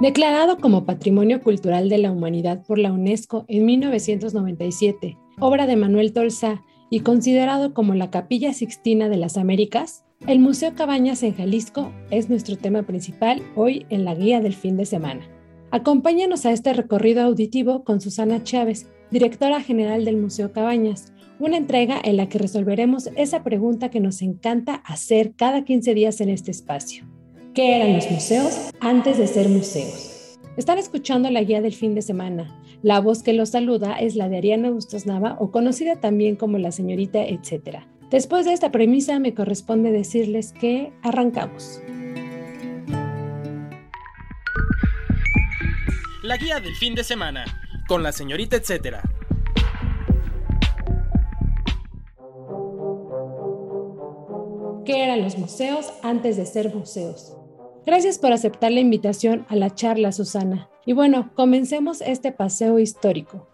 Declarado como Patrimonio Cultural de la Humanidad por la UNESCO en 1997, obra de Manuel Tolsá y considerado como la Capilla Sixtina de las Américas, el Museo Cabañas en Jalisco es nuestro tema principal hoy en la guía del fin de semana. Acompáñanos a este recorrido auditivo con Susana Chávez, directora general del Museo Cabañas, una entrega en la que resolveremos esa pregunta que nos encanta hacer cada 15 días en este espacio. ¿Qué eran los museos antes de ser museos? Están escuchando la guía del fin de semana. La voz que los saluda es la de Ariana Bustos Nava o conocida también como la señorita etcétera. Después de esta premisa me corresponde decirles que arrancamos. La guía del fin de semana con la señorita etcétera. ¿Qué eran los museos antes de ser museos? Gracias por aceptar la invitación a la charla, Susana. Y bueno, comencemos este paseo histórico.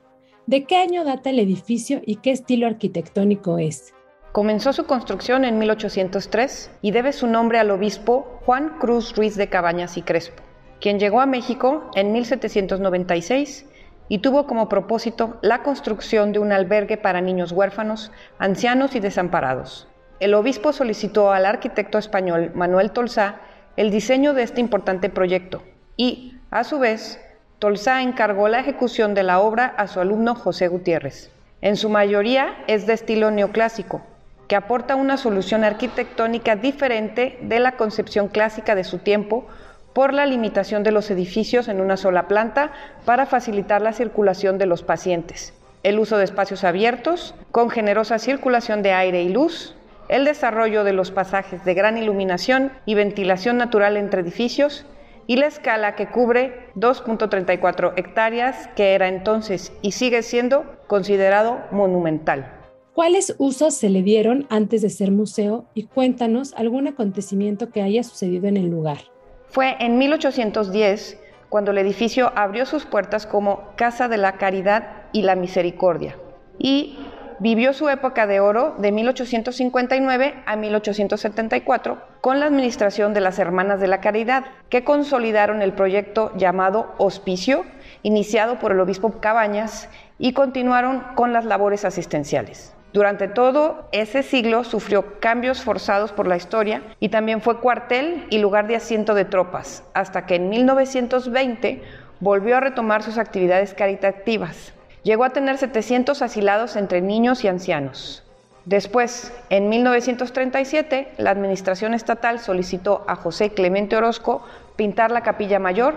¿De qué año data el edificio y qué estilo arquitectónico es? Comenzó su construcción en 1803 y debe su nombre al obispo Juan Cruz Ruiz de Cabañas y Crespo, quien llegó a México en 1796 y tuvo como propósito la construcción de un albergue para niños huérfanos, ancianos y desamparados. El obispo solicitó al arquitecto español Manuel Tolsá el diseño de este importante proyecto y, a su vez, Tolsá encargó la ejecución de la obra a su alumno José Gutiérrez. En su mayoría es de estilo neoclásico, que aporta una solución arquitectónica diferente de la concepción clásica de su tiempo por la limitación de los edificios en una sola planta para facilitar la circulación de los pacientes, el uso de espacios abiertos, con generosa circulación de aire y luz, el desarrollo de los pasajes de gran iluminación y ventilación natural entre edificios y la escala que cubre 2.34 hectáreas, que era entonces y sigue siendo considerado monumental. ¿Cuáles usos se le dieron antes de ser museo y cuéntanos algún acontecimiento que haya sucedido en el lugar? Fue en 1810 cuando el edificio abrió sus puertas como Casa de la Caridad y la Misericordia y vivió su época de oro de 1859 a 1874 con la administración de las Hermanas de la Caridad, que consolidaron el proyecto llamado Hospicio, iniciado por el obispo Cabañas, y continuaron con las labores asistenciales. Durante todo ese siglo sufrió cambios forzados por la historia y también fue cuartel y lugar de asiento de tropas, hasta que en 1920 volvió a retomar sus actividades caritativas. Llegó a tener 700 asilados entre niños y ancianos. Después, en 1937, la administración estatal solicitó a José Clemente Orozco pintar la capilla mayor,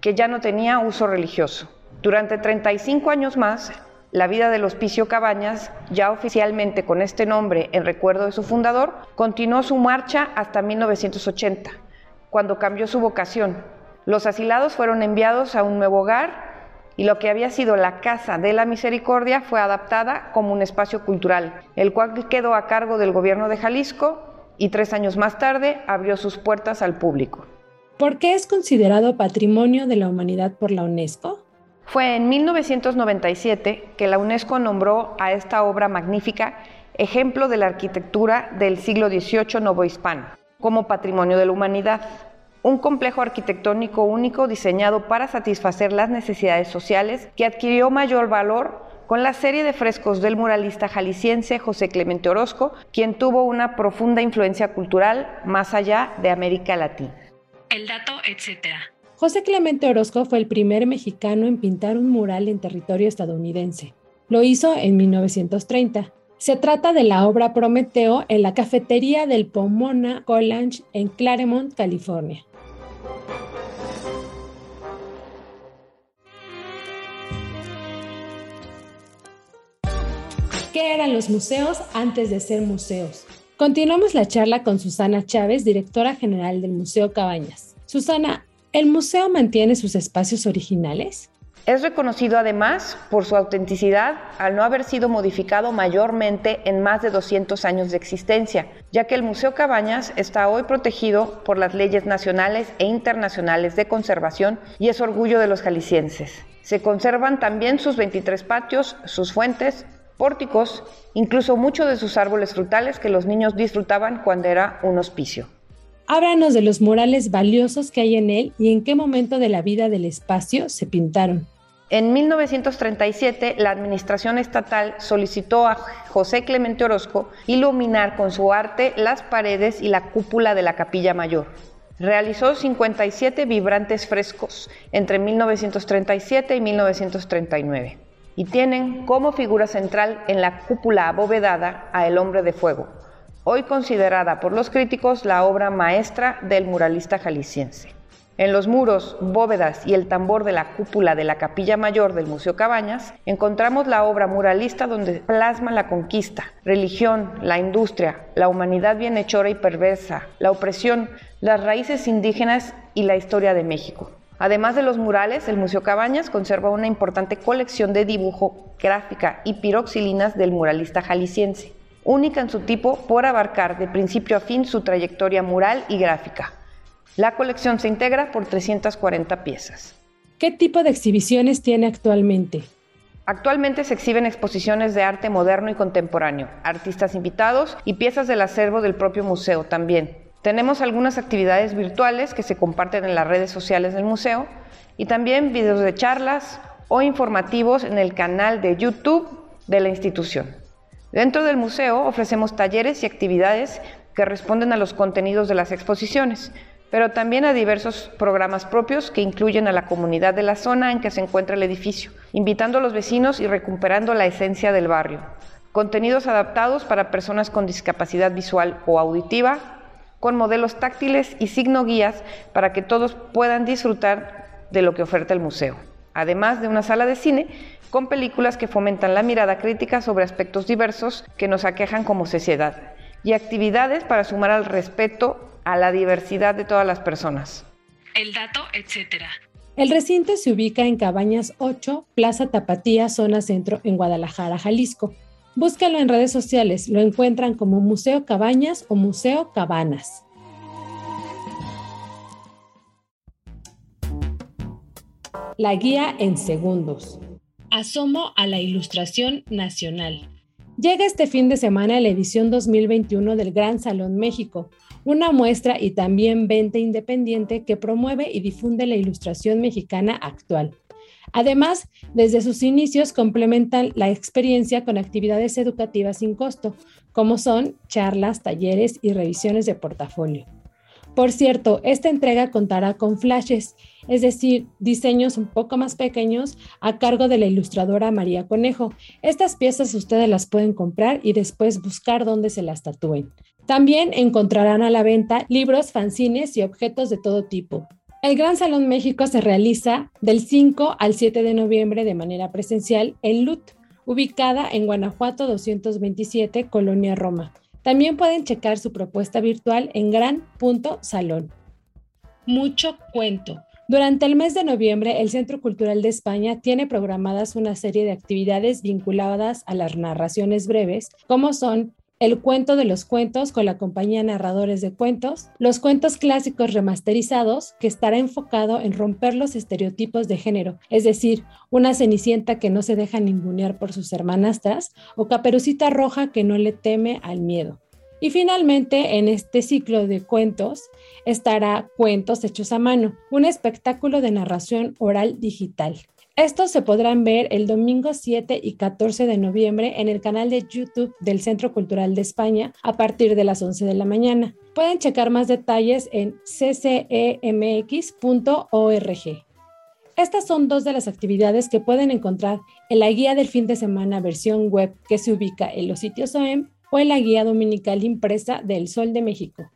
que ya no tenía uso religioso. Durante 35 años más, la vida del Hospicio Cabañas, ya oficialmente con este nombre en recuerdo de su fundador, continuó su marcha hasta 1980, cuando cambió su vocación. Los asilados fueron enviados a un nuevo hogar y lo que había sido la Casa de la Misericordia fue adaptada como un espacio cultural, el cual quedó a cargo del gobierno de Jalisco y tres años más tarde abrió sus puertas al público. ¿Por qué es considerado Patrimonio de la Humanidad por la UNESCO? Fue en 1997 que la UNESCO nombró a esta obra magnífica ejemplo de la arquitectura del siglo XVIII novohispano como Patrimonio de la Humanidad un complejo arquitectónico único diseñado para satisfacer las necesidades sociales que adquirió mayor valor con la serie de frescos del muralista jalisciense José Clemente Orozco, quien tuvo una profunda influencia cultural más allá de América Latina. El dato, etcétera. José Clemente Orozco fue el primer mexicano en pintar un mural en territorio estadounidense. Lo hizo en 1930. Se trata de la obra Prometeo en la cafetería del Pomona College en Claremont, California. ¿Qué eran los museos antes de ser museos? Continuamos la charla con Susana Chávez, directora general del Museo Cabañas. Susana, ¿el museo mantiene sus espacios originales? Es reconocido además por su autenticidad al no haber sido modificado mayormente en más de 200 años de existencia, ya que el Museo Cabañas está hoy protegido por las leyes nacionales e internacionales de conservación y es orgullo de los jaliscienses. Se conservan también sus 23 patios, sus fuentes, pórticos, incluso muchos de sus árboles frutales que los niños disfrutaban cuando era un hospicio. Háblanos de los murales valiosos que hay en él y en qué momento de la vida del espacio se pintaron. En 1937, la administración estatal solicitó a José Clemente Orozco iluminar con su arte las paredes y la cúpula de la capilla mayor. Realizó 57 vibrantes frescos entre 1937 y 1939 y tienen como figura central en la cúpula abovedada a El hombre de fuego, hoy considerada por los críticos la obra maestra del muralista jalisciense. En los muros, bóvedas y el tambor de la cúpula de la capilla mayor del Museo Cabañas encontramos la obra muralista donde plasma la conquista, religión, la industria, la humanidad bienhechora y perversa, la opresión, las raíces indígenas y la historia de México. Además de los murales, el Museo Cabañas conserva una importante colección de dibujo, gráfica y piroxilinas del muralista jalisciense, única en su tipo por abarcar de principio a fin su trayectoria mural y gráfica. La colección se integra por 340 piezas. ¿Qué tipo de exhibiciones tiene actualmente? Actualmente se exhiben exposiciones de arte moderno y contemporáneo, artistas invitados y piezas del acervo del propio museo también. Tenemos algunas actividades virtuales que se comparten en las redes sociales del museo y también videos de charlas o informativos en el canal de YouTube de la institución. Dentro del museo ofrecemos talleres y actividades que responden a los contenidos de las exposiciones, pero también a diversos programas propios que incluyen a la comunidad de la zona en que se encuentra el edificio, invitando a los vecinos y recuperando la esencia del barrio. Contenidos adaptados para personas con discapacidad visual o auditiva, con modelos táctiles y signo guías para que todos puedan disfrutar de lo que oferta el museo. Además de una sala de cine con películas que fomentan la mirada crítica sobre aspectos diversos que nos aquejan como sociedad y actividades para sumar al respeto a la diversidad de todas las personas. El dato, etcétera. El recinto se ubica en Cabañas 8, Plaza Tapatía, zona centro, en Guadalajara, Jalisco. Búscalo en redes sociales, lo encuentran como Museo Cabañas o Museo Cabanas. La guía en segundos. Asomo a la Ilustración Nacional. Llega este fin de semana la edición 2021 del Gran Salón México, una muestra y también venta independiente que promueve y difunde la ilustración mexicana actual. Además, desde sus inicios complementan la experiencia con actividades educativas sin costo, como son charlas, talleres y revisiones de portafolio. Por cierto, esta entrega contará con flashes, es decir, diseños un poco más pequeños a cargo de la ilustradora María Conejo. Estas piezas ustedes las pueden comprar y después buscar dónde se las tatúen. También encontrarán a la venta libros, fanzines y objetos de todo tipo. El Gran Salón México se realiza del 5 al 7 de noviembre de manera presencial en LUT, ubicada en Guanajuato 227, Colonia Roma. También pueden checar su propuesta virtual en gran.salón. Mucho cuento. Durante el mes de noviembre, el Centro Cultural de España tiene programadas una serie de actividades vinculadas a las narraciones breves, como son el cuento de los cuentos con la compañía Narradores de Cuentos, los cuentos clásicos remasterizados, que estará enfocado en romper los estereotipos de género, es decir, una cenicienta que no se deja ningunear por sus hermanastras o caperucita roja que no le teme al miedo. Y finalmente, en este ciclo de cuentos estará Cuentos Hechos a Mano, un espectáculo de narración oral digital. Estos se podrán ver el domingo 7 y 14 de noviembre en el canal de YouTube del Centro Cultural de España a partir de las 11 de la mañana. Pueden checar más detalles en ccemx.org. Estas son dos de las actividades que pueden encontrar en la guía del fin de semana versión web que se ubica en los sitios OEM o en la guía dominical impresa del Sol de México.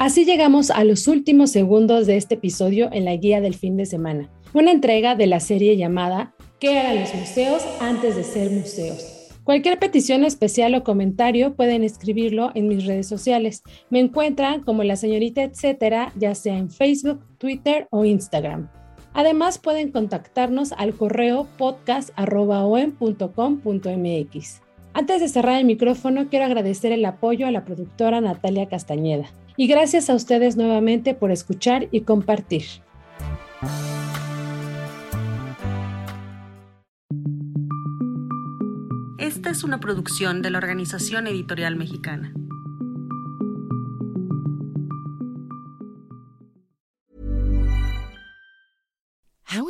Así llegamos a los últimos segundos de este episodio en la guía del fin de semana, una entrega de la serie llamada ¿Qué eran los museos antes de ser museos? Cualquier petición especial o comentario pueden escribirlo en mis redes sociales. Me encuentran como la señorita etcétera, ya sea en Facebook, Twitter o Instagram. Además pueden contactarnos al correo podcast.com.mx. Antes de cerrar el micrófono, quiero agradecer el apoyo a la productora Natalia Castañeda. Y gracias a ustedes nuevamente por escuchar y compartir. Esta es una producción de la Organización Editorial Mexicana.